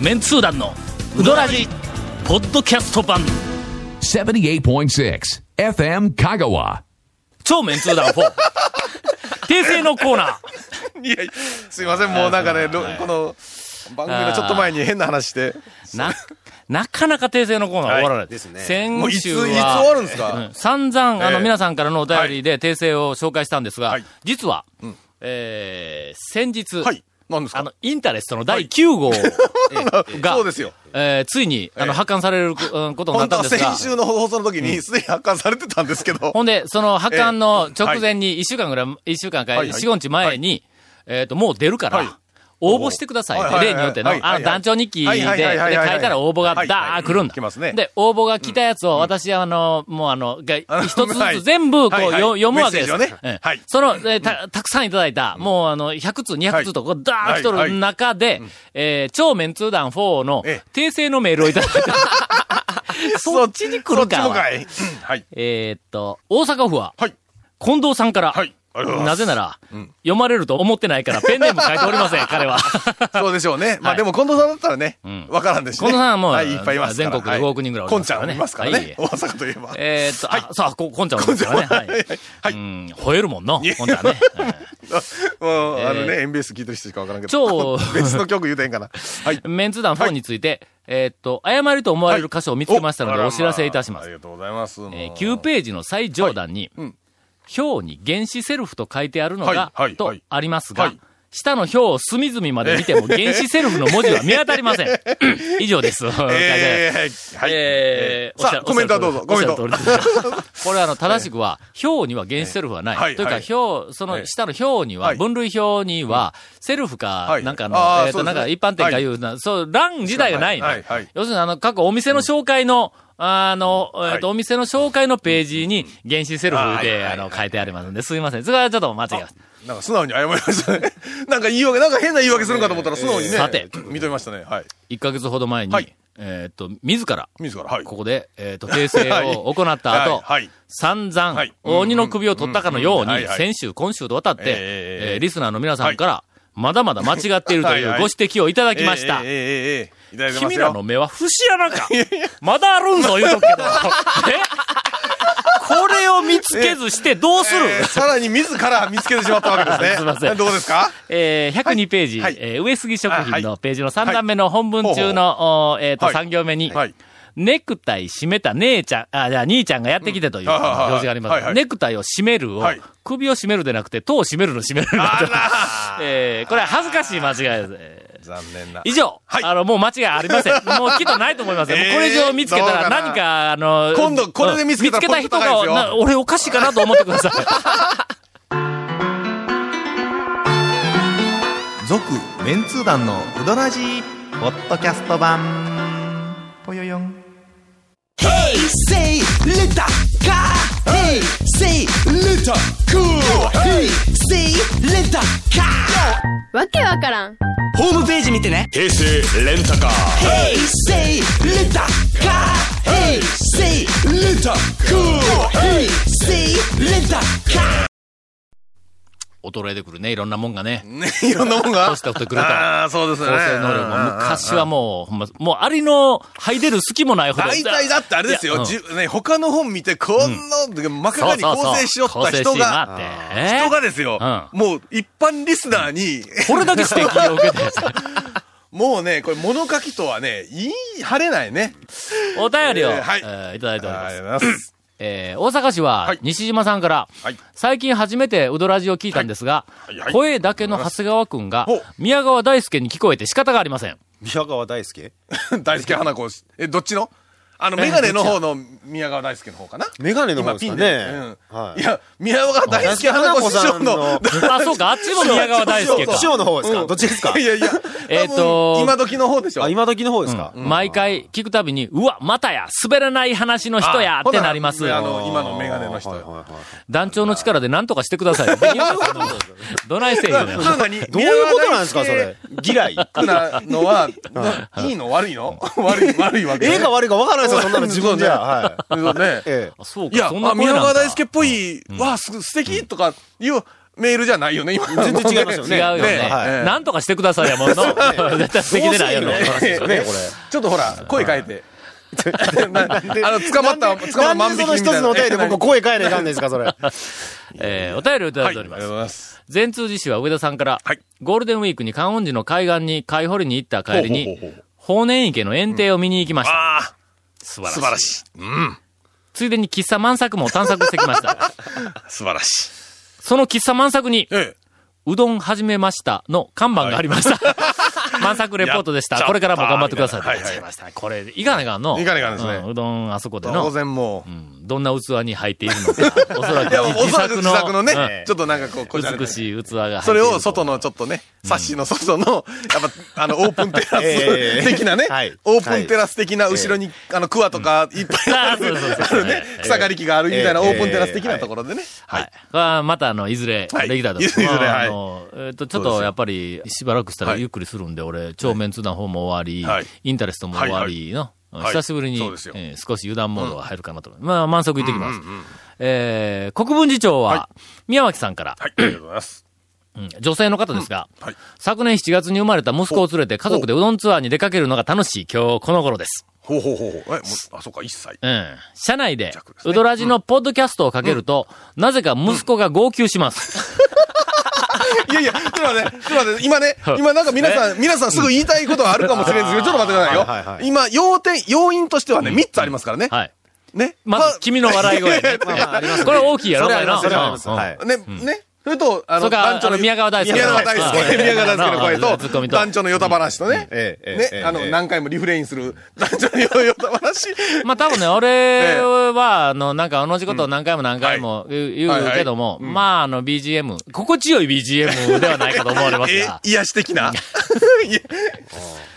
メンツー団のウドラジポッドキャスト版。78.6 FM Kagawa. 超メンツー団4訂正のコーナー。いや、すいません、もうなんかね、ろこの、番組のちょっと前に変な話して、な、なかなか訂正のコーナー終わらない。ですね。先もういつ、いつ週終は、わるんですか、うん。散々、あの、ええ。皆さんからのお便りで訂正を紹介したんですが、はい。実は、ん。えー先日、はい。何ですか？あの、インタレストの第9号。が、そうですよ。えーついに、あの、ええ発刊されるうん ことになったんですが。先、週の放送の時にすでに発刊されてたんですけど、ほんで、その発刊の直前に、1週間ぐらい、一週間か、はいはい。4、5日前に、えっと、もう出るから、はい応募してください。例によっての、あの、団長日記で、で書いたら応募がはいダー来るんだ。で、応募が来たやつを、私、あの、もうあの、一つずはい。つ全部、こう、読むわけです。その、えーた、たくさんいただいた、もうあの、100通、200通と、こう、ダー来とる中で、えー超メンツー団4のえ訂正のメールをいただいた。そっちに来るか。そっちもか。い。えーっと、大阪府は、はい。近藤さんから、はい。なぜなら、読まれると思ってないから、ペンネーム書いておりません、彼は。そうでしょうね。まはいあでも近藤さんだったらねん、わからんですしね。近藤さんはもうはい、いっぱいいます。全国で5億人ぐらいおりますからねゃんいますからはいね。大阪といえば。えーっと、あ、さあ、こ、こんちゃんおりますからね。はい。はい。うん、吠えるもんの、こんちゃんね。もう、あのえね、エンベース聞いてる人しかわからんけど。超 別の曲言うてへんかな。はい。メンツ団4について、えーっと、誤りと思われる箇所を見つけましたので、おお知らせいたします。ありがとうございます。えー9ページの最上段に、うん表に原子セルフと書いてあるのが、とはいありますが、はい。下の表を隅々まで見ても原子セルフの文字は見当たりません。以上です。えー、はい。えさあ、コメントはどうぞ、コメント。これはあの、正しくは、表には原子セルフはない。というか、表、その下の表には、はい。分類表には、セルフかは、い。なんかの、えっと、なんか一般店かいうな、そう、欄自体がない要するにあの、各お店の紹介の、あの、はいえっと、お店の紹介のページに原子セルフで、はいはいあの、書いてありますんで、すいません。それはちょっと間違えました。なんか素直に謝りましたね。なんか言い訳、なんか変な言い訳するんかと思ったら素直にね。さて認めましたね。はい。1ヶ月ほど前に、はいえっと、自ら、自ら、はい。ここで、えっと、訂正を 行った後、はいはい散々、はい鬼の首を取ったかのように、先週、今週と渡って、えーリスナーの皆さんから、まだまだ間違っているというご指摘をいただきました。ええええ君らの目は節穴か。まだあるんぞ、言うとくけど。え？これを見つけずしてどうする、えー、さらに自ら見つけてしまったわけですね。すいません。どうですか？えー、102ページ、はい、えー、上杉食品のページの3段目の本文中の、はい、えっ、ー、と、3行目に、はい、はい。ネクタイ締めた姉ちゃん、あ、じゃあ兄ちゃんがやってきてといううん表示があります。はいはいネクタイを締めるを、はい首を締めるでなくて、頭を締めるの締めるのあ えーこれは恥ずかしい間違いです。えー残念な。以上、はいあの、もう間違いありません。もうきっとないと思いますよ。もうこれ以上見つけたら何か、あの、今度これで見つけたら見つけた人が、な俺おかしいかなと思ってください。続メンツー団のウドラジーポッドキャスト版ぽよよんわけわからん。ホームページ見てね。平成レンタカー。平成レタカー平成レンタカー平成レンタカー衰えてくるね、いろんなもんがね。ね、いろんなもんが？年取ってくるとああ、そうですね。構成能力も、昔はもう、ほんま、もうアリの吐い出る隙もないほど。大体だってあれですよ。じゅね、他の本見て、こんな、真っ赤に構成しよった人が、人がですよ、うもう一般リスナーに、これだけ指摘を受けて、もうね、これ物書きとはね、言い張れないね。お便りを、えーはい。えーいただいておりますえー大阪市ははい、西島さんから、はい。最近初めてウドラジを聞いたんですが、はい。はい。声だけの長谷川くんが宮川大輔に聞こえて仕方がありません。宮川大輔？大輔花子。え、どっちの？あの、メガネの方の宮川大輔の方かなメガネの方ですかねいいや、宮川大輔花子師匠の、あ、そうか、あっちも宮川大輔か師。匠の方ですか、うんどっちですか？いやいや、えーと今時の方でしょ。あ、今時の方ですか、毎回聞くたびに、うわ、またや、滑らない話の人や、あってなります。あの、今のメガネの人。団長の力で何とかしてください。どないせえよ。どういうことなんですか、それ？嫌い。くなのは、ないいの？悪いの？悪い、悪いわけね。ええか悪いか分からないですよ、そんなの自分じゃ。はい。そうね。ええ。あそうか、いや、そんなあ宮川大輔っぽい、わあ、す素敵とかいうメールじゃないよね、今の。全然違いますよね 違うよね。はいなんとかしてくださいやもんの。絶対できてないよね。ねちょっとほら、声変えて。なあの、捕まった、捕まった万引きみたいな。でその一つのお便りで僕声変えないかんですか、それ。えーお便りをいただはいております。がとうございます。全通寺市は上田さんから、はいゴールデンウィークに観音寺の海岸に貝掘りに行った帰りに法然池の園庭を見に行きました。素晴らしい。素晴らしい。うん、ついでに喫茶満作も探索してきました。素晴らしい。その喫茶満作に、ええ。うどん始めましたの看板がありました。満作レポートでした。これからも頑張ってください。はいはい。これ、いかないかんの？いかないかんですねうんうどんあそこで当の。然もう。うんどんな器に入っているのか。おそらく自作の。自作のね、うん。ちょっとなんかこう、こ美しい器が。それを外のちょっとね、サッシの外の、やっぱ、あの、オープンテラ ええス的なねはい、オープンテラス的な後ろに、あの、クワとかいっぱいある、あるね、草刈り機があるみたいなええオープンテラス的なところでね。はい。はまた、あの、いずれ、はい。できたらと。いずれまあはいえっと、ちょっとやっぱり、しばらくしたらはい。ゆっくりするんで、俺、超メンツ団方も終わりはい、インタレストも終わりの、はい久しぶりにえー少し油断モードが入るかなと。まあ、満足いってきます。えー国分寺町は、宮脇さんから、はい、ありがとうございます。うん女性の方ですが、はい昨年7月に生まれた息子を連れて家族でうどんツアーに出かけるのが楽しい今日この頃です。ほうほうほうほう。え、あ、そうか、一歳。うん。車内でうどらじのポッドキャストをかけると、なぜか息子が号泣します。いやいや、ちょっと待って、ちょっと待って、今ね、今なんか皆さん、皆さんすぐ言いたいことはあるかもしれないんですけど、ちょっと待ってくださいよ。はいはいはい今、要点、要因としてはね、3つありますからね。はい。ね。まず、君の笑い声ね。まあまあこれ大きいやろ、それはね、ね。それと、あそれからあの宮川大輔宮川大輔、うん宮川大輔の声と団長のヨタ話とね。ねえ、えあの、ええ。何回もリフレインする団長のヨタ話。まあ多分ね、俺は、あの、なんか同じことを何回も何回も言うけども、まああの BGM、心地よい BGM ではないかと思われますえが、癒し的な？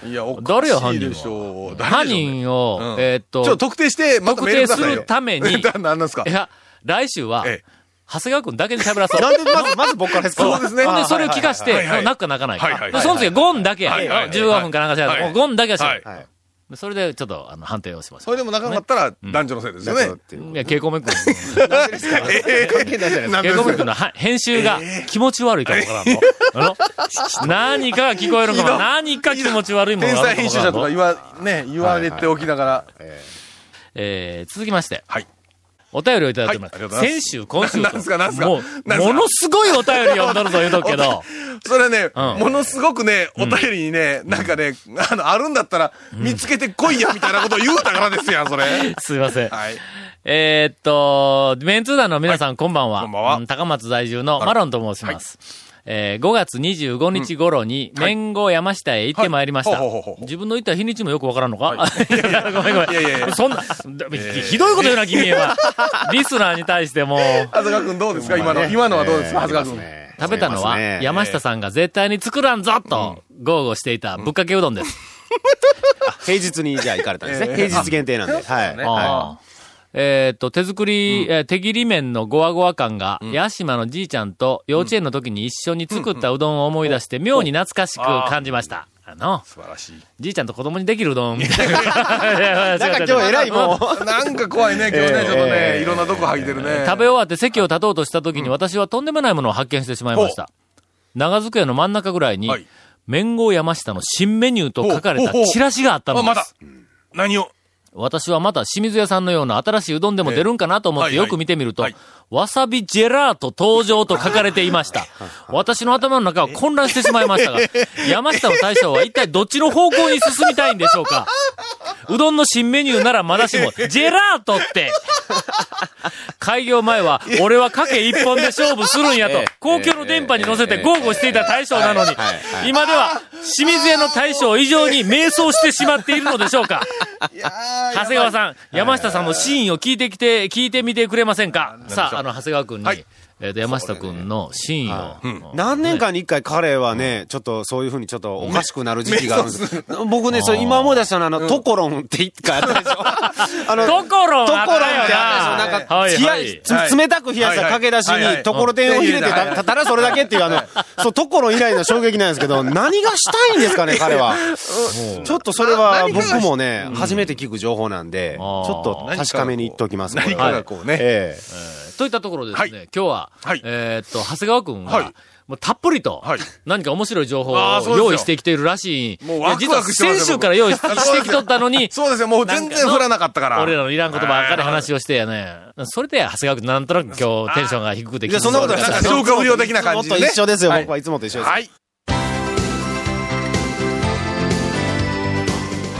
いや、おかしいでしょう。誰犯人を、うん。えーっと、特定して、特定するために。何なんですか？いや、来週は、ええ長谷川くんだけで喋らそう。なんで、まず、まず僕からですか？そうですねほんで、それを聞かして、泣くか泣かないか。その次はゴンだけや。はいはいはい15分かなんかしら、はいもうゴンだけはしはいない。でそれで、ちょっと、あの、判定をしましょそれでもなかったら、男女のせいですよね。う。いや、ケイコメ君。え関係ないじゃないですか。ケイコメ君のは編集が気持ち悪いかもわからんの。あの何かが聞こえるかも。何か気持ち悪いもの天があ才編集者とか言わ、ね、言われておきながら。えー続きまして。はい。お便りをいただいてます。先週、今週と。なんすかなんすか？もう、なんすか？ものすごいお便り読んどるぞ言うとくけど。それね、うんものすごくね、お便りにね、なんかね、あの、あるんだったら、見つけてこいや、みたいなことを言うたからですやん、それ。すいません。はい。えーっと、メンツー団の皆さん、こんばんは。こんばんはう高松在住のマロンと申します。えー5月25日頃に、はい。麺後山下へ行ってまい。りました。はいほうほうほうほう。自分の行った日にちもよくわからんのか、い、やごめんごめん。いやいやいやそんな、ひどいこと言うな、君は。リスナーに対しても、長谷川くんどうですか？今の、今のは。どうですか？長谷川くん。食べたのは、山下さんが絶対に作らんぞと、豪語していたぶっかけうどんです。平日にじゃあ行かれたんですね。ええ平日限定なんで。はい。えーっと、手作り、えー手切り麺のゴワゴワ感が、八島のじいちゃんと幼稚園の時に一緒に作ったうどんを思い出して、妙に懐かしく感じました。あの、素晴らしい。じいちゃんと子供にできるうどんみたいな。な んなんか今日偉いもん。なんか怖いね、今日ね、ちょっとね、いろんなとこ吐いてるね。食べ終わって席を立とうとした時に私はとんでもないものを発見してしまいました。長机の真ん中ぐらいにはい、麺号山下の新メニューと書かれたチラシがあったのあ、ですま。だ。何を？私はまた清水屋さんのような新しいうどんでも出るんかなと思ってよく見てみると、はい。わさびジェラート登場と書かれていました。私の頭の中は混乱してしまいましたが、山下の大将は一体どっちの方向に進みたいんでしょうか？うどんの新メニューならまだしも、ジェラートって開業前は、俺は賭け一本で勝負するんやとええ、公共の電波に乗せて豪語していた大将なのに。今では清水屋の大将以上に迷走してしまっているのでしょうか。長谷川さん、山下さんのシーンを聞いてきて、聞いてみてくれませんか？さあ、あの、長谷川くんに、はいえっと、山下くんのシーンを。何年間に一回彼はね、ちょっとそういうふうにちょっとおかしくなる時期があるんです。僕ね、それ今思い出したのは、あの、トコロンって一回あったでしょ。あの、トコロントコロンってあったでしょ。あなんか、はいはい。つ冷たく冷やしたかけ出しはいはい。に、ところてんを入れてたたたらそれだけっていう、あの、そう、トコロン以来の衝撃なんですけど、何がしたいんですかね、彼は。ちょっとそれは僕もね、初めて聞く情報なんで、ちょっと確かめに言っときます。何かがこうね。ええといったところでですね、はい。今日は、はい。えーっと、長谷川くんが、はい。もうたっぷりと、はい。何か面白い情報を用意してきているらしい。もうワクワクしてますよ実は先週から用意してきとったのに、そうですよ、もう全然振らなかったから。俺らのいらんことばっかり話をしてやね。それで、長谷川君なんとなく今日テンションが低くていや、そんなことないなんか消化不良的な感じでね。もっと一緒ですよ、はい。僕はいつもと一緒です。はい。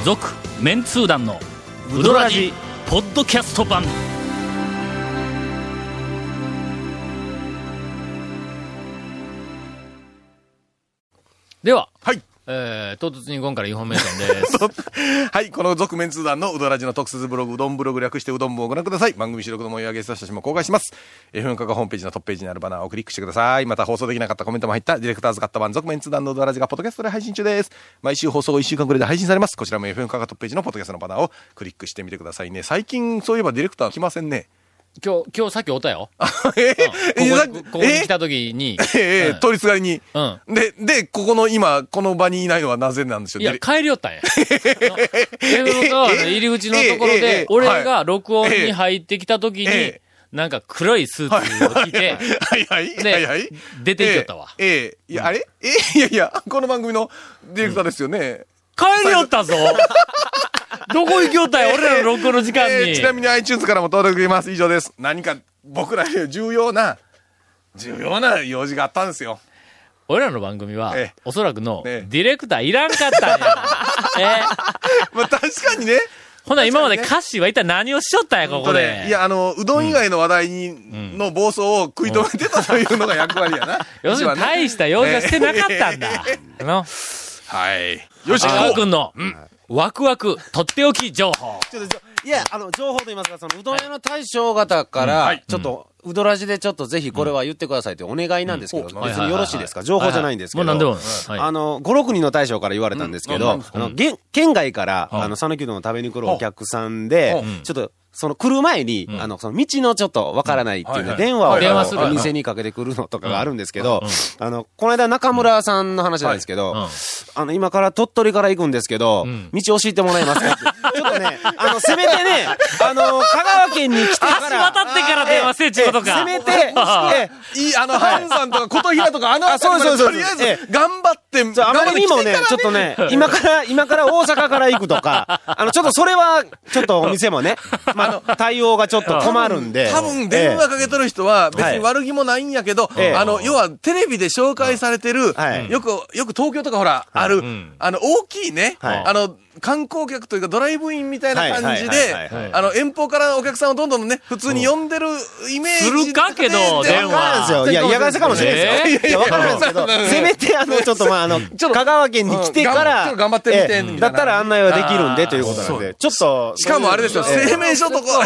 続、メンツー団の、ウドラジ、ポッドキャスト版。では、はい。えー、唐突にゴンからインフォメーションです。はい、この続麺通団のうどラジの特設ブログ、うどんブログ略してうどん部をご覧ください。番組収録の模様やゲスト写真も公開します。FM カがホームページのトップページにあるバナーをクリックしてください。また放送できなかったコメントも入ったディレクターズカット版続面通談のうどらじがポッドキャストで配信中です。毎週放送後1週間くらいで配信されます。こちらも FM カがトップページのポッドキャストのバナーをクリックしてみてくださいね。最近そういえばディレクター来ませんね。今日、今日さっきおったよ。えここここに来た時に、ええうん取りすがりに。うんで、で、ここの今、この場にいないのはなぜなんでしょう？いや、帰りよったんや。英語 の川の入り口のところえええええでえ、俺が録音に入ってきた時にええ、なんか黒いスーツを着て、はいはい。ではいはい。出て行きよったわええええいや、あれ？ええいやいや、この番組のディレクターですよね。帰りよったぞ どこ行きよったんや、俺らの録音の時間に。ええちなみに iTunes からも登録できます。以上です。何か僕らに 重要な、重要な用事があったんですよ。俺らの番組はええ、おそらくの、ええディレクターいらんかったんや。えまあ確かにね。ほな、今まで歌詞は一体何をしよったんや、ここで。いや、あの、うどん以外の話題に、の暴走を食い止めてたというのが役割やな。要するに大した用事はしてなかったんだ。のはい。よし、長谷川行こ君の、ワクワク、とっておき情報。ちょっといや、あの、情報と言いますか、その、うどん屋の大将方から、ちょっと、うどらじでちょっとぜひこれは言ってくださいというお願いなんですけど、うん。別によろしいですか情報じゃないんですけど。もう何でも。はい。あの、5、6人の大将から言われたんですけど、あの、県外から、あの、讃岐うどんを食べに来るお客さんで、ちょっと、その来る前に、あの、その道のちょっとわからないっていうね、電話を電話するお店にかけてくるのとかがあるんですけど、あの、この間中村さんの話なんですけど、あの、今から鳥取から行くんですけど、道教えてもらえますかって。ちょっとね、あの、せめてね、あの、香川県に来てから。橋渡ってから電話せえっちゅうことか。せめて、ええいい、あの、ハンさんとか、琴平とか、あのあそうそうそうとりあええず、頑張って、そうあまりにもねちょっとね、今から、今から大阪から行くとか、あの、ちょっとそれは、ちょっとお店もね、まあ、対応がちょっと困るんで。多分電話えかけとる人は別はい。に悪気もないんやけど、ええ。あの、要はテレビで紹介されてる、はい。よく、よく東京とかほら、ある、あの、大きいね、はい。あの、観光客というかドライブインみたいな感じであの、遠方からお客さんをどんどんね、普通に呼んでるイメージするかけどで電話。いや、嫌がらせかもしれないですよ。いや、わからないですけど、せめて、あの、ちょっと、まあ、あの、香川県に来てから頑張ってみてええみたいなだったら案内はできるんで、ということなんで、ちょっと。しかもあれですよ、ええ製麺所とか、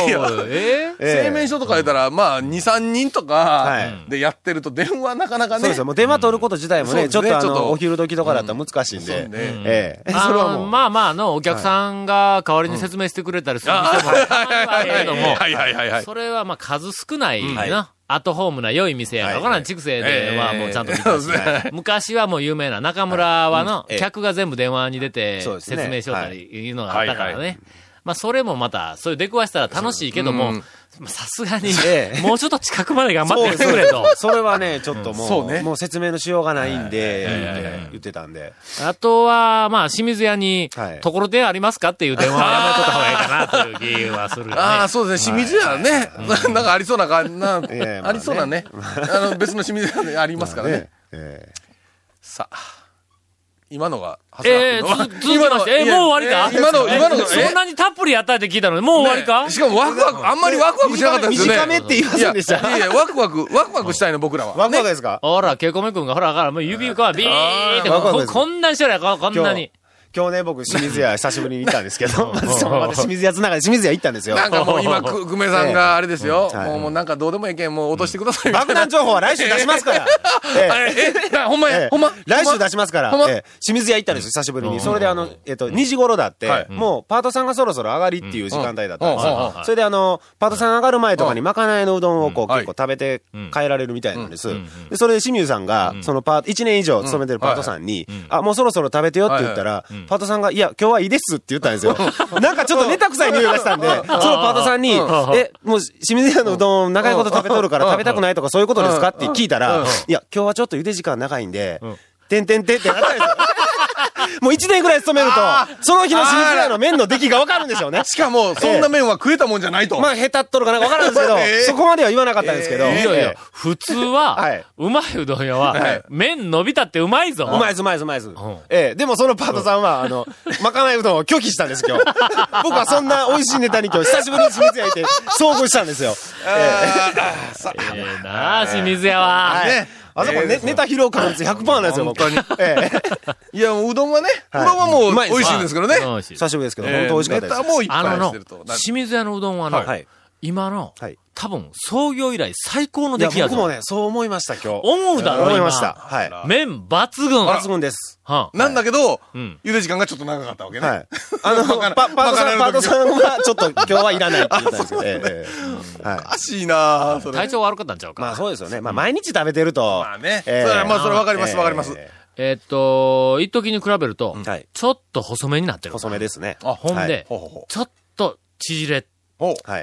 製麺所とか言ったら、まあ、2、3人とかいでやってると電話なかなかね。そうですよ。もう電話取ること自体もね、ちょっとあの、お昼時とかだったら難しいんで。ええ。それは。まあまあ、あの、お客さんが代わりに説明してくれたりする店もあるけども。それはまあ数少ないな。アットホームな良い店やから。これは畜生ではもうちゃんと見たし昔はもう有名な中村はの、ええ。客が全部電話に出て説明しよったりい。うのがあったからね。まあそれもまた、そういう出くわしたら楽しいけども、まあさすがに ええ、もうちょっと近くまで頑張ってくれと。それはね、ちょっともう、ねもう説明のしようがないんで、言ってたんで。あとは、まあ、清水屋にはい、ところてんありますかっていう電話は やめとった方がいいかなという気はするよね。ああ、そうですね。清水屋ね。なんかありそうな感じな、ありそうなね。あの、別の清水屋でありますからねね。。ええさあ、今のが、ええ長谷川つ君の続きまして、えいやもう終わりか？今の、今のが、そんなにたっぷりやったって聞いたの？に、もう終わりか？しかもワクワク、あんまりワクワクしなかったですよね。短めって言いませんでしたいやいや、ワクワク、ワクワクしたいの、僕らは。ワクワクですか？ほら、ケイコメ君が、ほら、ほら、もう指がビーってこ、ワクワクです。こんなにしてるやここんなに。今日ね、僕、清水屋久しぶりに行ったんですけど、ま ずそのまた清水屋つながり、清水屋行ったんですよ。なんかもう今、く、久米さんがあれですよ。はい。もう、もうなんかどうでもいいけん、もう落としてくださいみたいな。爆弾情報は来週出しますから。えほんまや、ええ。ほんま。来週出しますから。ほんま、ええ。清水屋行ったんですよ、久しぶりに。それであの、えっと、2時頃だって、はい。もうパートさんがそろそろ上がりっていう時間帯だったんですよ。それであの、パートさん上がる前とかにまかないのうどんをこうはい。結構食べて帰られるみたいなんです。で、それで清水さんが、そのパート、1年以上勤めてるパートさんに、あ、もうそろそろ食べてよって言ったら、パートさんが、いや、今日はいいですって言ったんですよ。なんかちょっとネタ臭い匂いがしたんで、そのパートさんに、え、もう清水屋のうどん長いこと食べとるから食べたくないとかそういうことですかって聞いたら、いや、今日はちょっと茹で時間長いんで、てんてんてんってなったんですよ。もう一年ぐらい勤めると、その日の清水屋の麺の出来がわかるんでしょうね。しかも、そんな麺は食えたもんじゃないと。まあ、下手っとるかなんかわからんですけど、えーそこまでは言わなかったんですけど。いやいやえ、普通は、はいうまいうどん屋は、はい麺伸びたってうまいぞ。えうまいずうまいずうまいず。んええ、でもそのパートさんは、あの、まかないうどんを拒否したんです、今日。僕はそんな美味しいネタに今日久しぶりに清水屋行って遭遇したんですよ。ええなあ、清水屋は。はいねあそこね、ネタ披露感率100%なんですよ、僕。本当に。ええ。いや、もううどんはね、うはいどんはもう美味しいんですけどね。久しぶりですけど、えー本当美味しかったです。ネタもいっあののぱいしてると。、な清水屋のうどんはの、はい。今の、はい。多分、創業以来最高の出来やぞ。僕もね、そう思いました、今日。思うだろ、今思いました。はい。麺抜群。抜群です。はんなんだけどうん、茹で時間がちょっと長かったわけね。はい。あの、パパートさん、パートさんは、ちょっと 今日はいらないって言ったんですけど、えええいお。かしいなそれ。体調悪かったんちゃうか。まあそうですよね。まあ毎日食べてると。まあね。ええそれはまあそれわかりますわかります。ええーっと、一時に比べると。ちょっと細めになってる。細めですね。あほんで、ちょっと縮れ。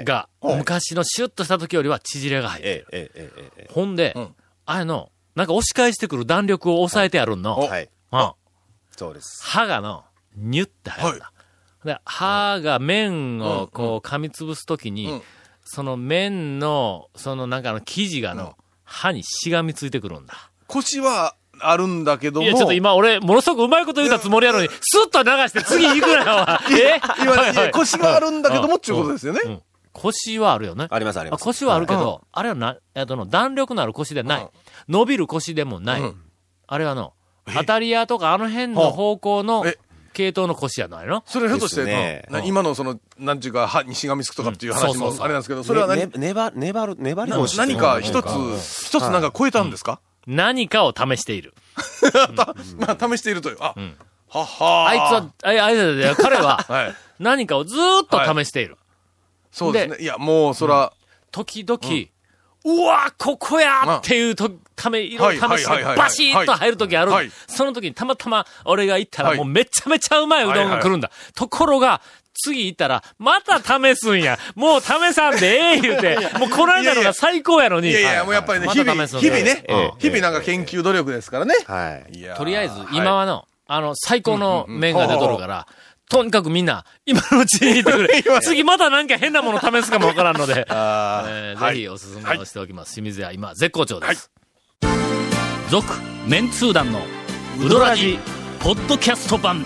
が、昔のシュッとした時よりは縮れが入ってる。ほんで、うんあれの、なんか押し返してくる弾力を抑えてあるんの。おはい。うんそうです。歯がの、ニュって入るんだ。で、歯が麺をこう噛みつぶすときに、うんその麺の、そのなんかあの生地がの、歯にしがみついてくるんだ。腰はあるんだけども。いや、ちょっと今俺、ものすごくうまいこと言うたつもりやのに、スッと流して次行くなよ。え？今はいはい。いや腰があるんだけどもっていうことですよね。うん。腰はあるよね。あります、あります。腰はあるけど、あれはな、えっとの、弾力のある腰でない。伸びる腰でもない。うん。あれはの、当たり屋とかあの辺の方向のえ？系統の腰やないの？それひょっとして、今のその、なんていうか、歯にしがみつくとかっていう話もあれなんですけど、それは何？ね、ね粘、粘る、粘りな腰何か一つ、一つなんか超えたんですか？何かを試している。まあ、試しているという。あん、ははあいつは、あいあいつは、彼は、はい。何かをずーっと試している。そうですね。いや、もう、そら、時々、うわここやっていうと、ため、いろいろ試して、バシッと入る時あるはい。その時にたまたま俺が行ったらはいもうめちゃめちゃうまいうどんが来るんだ。ところが、次行ったら、また試すんや。もう試さんでええ言うて、もうこの間のが最高やのに。いやいや、もうやっぱりね、ま日々、日々ねええ、日々なんか研究努力ですからね。はい。いやーとりあえず、今はの、あの、最高の麺が出とるから、とにかくみんな、今のうちに言ってくれ。次またなんか変なもの試すかもわからんので、あえーはいぜひおすすめをしておきます。清水屋、今、絶好調です。続、メンツー団の、ウドラジ、ポッドキャスト版。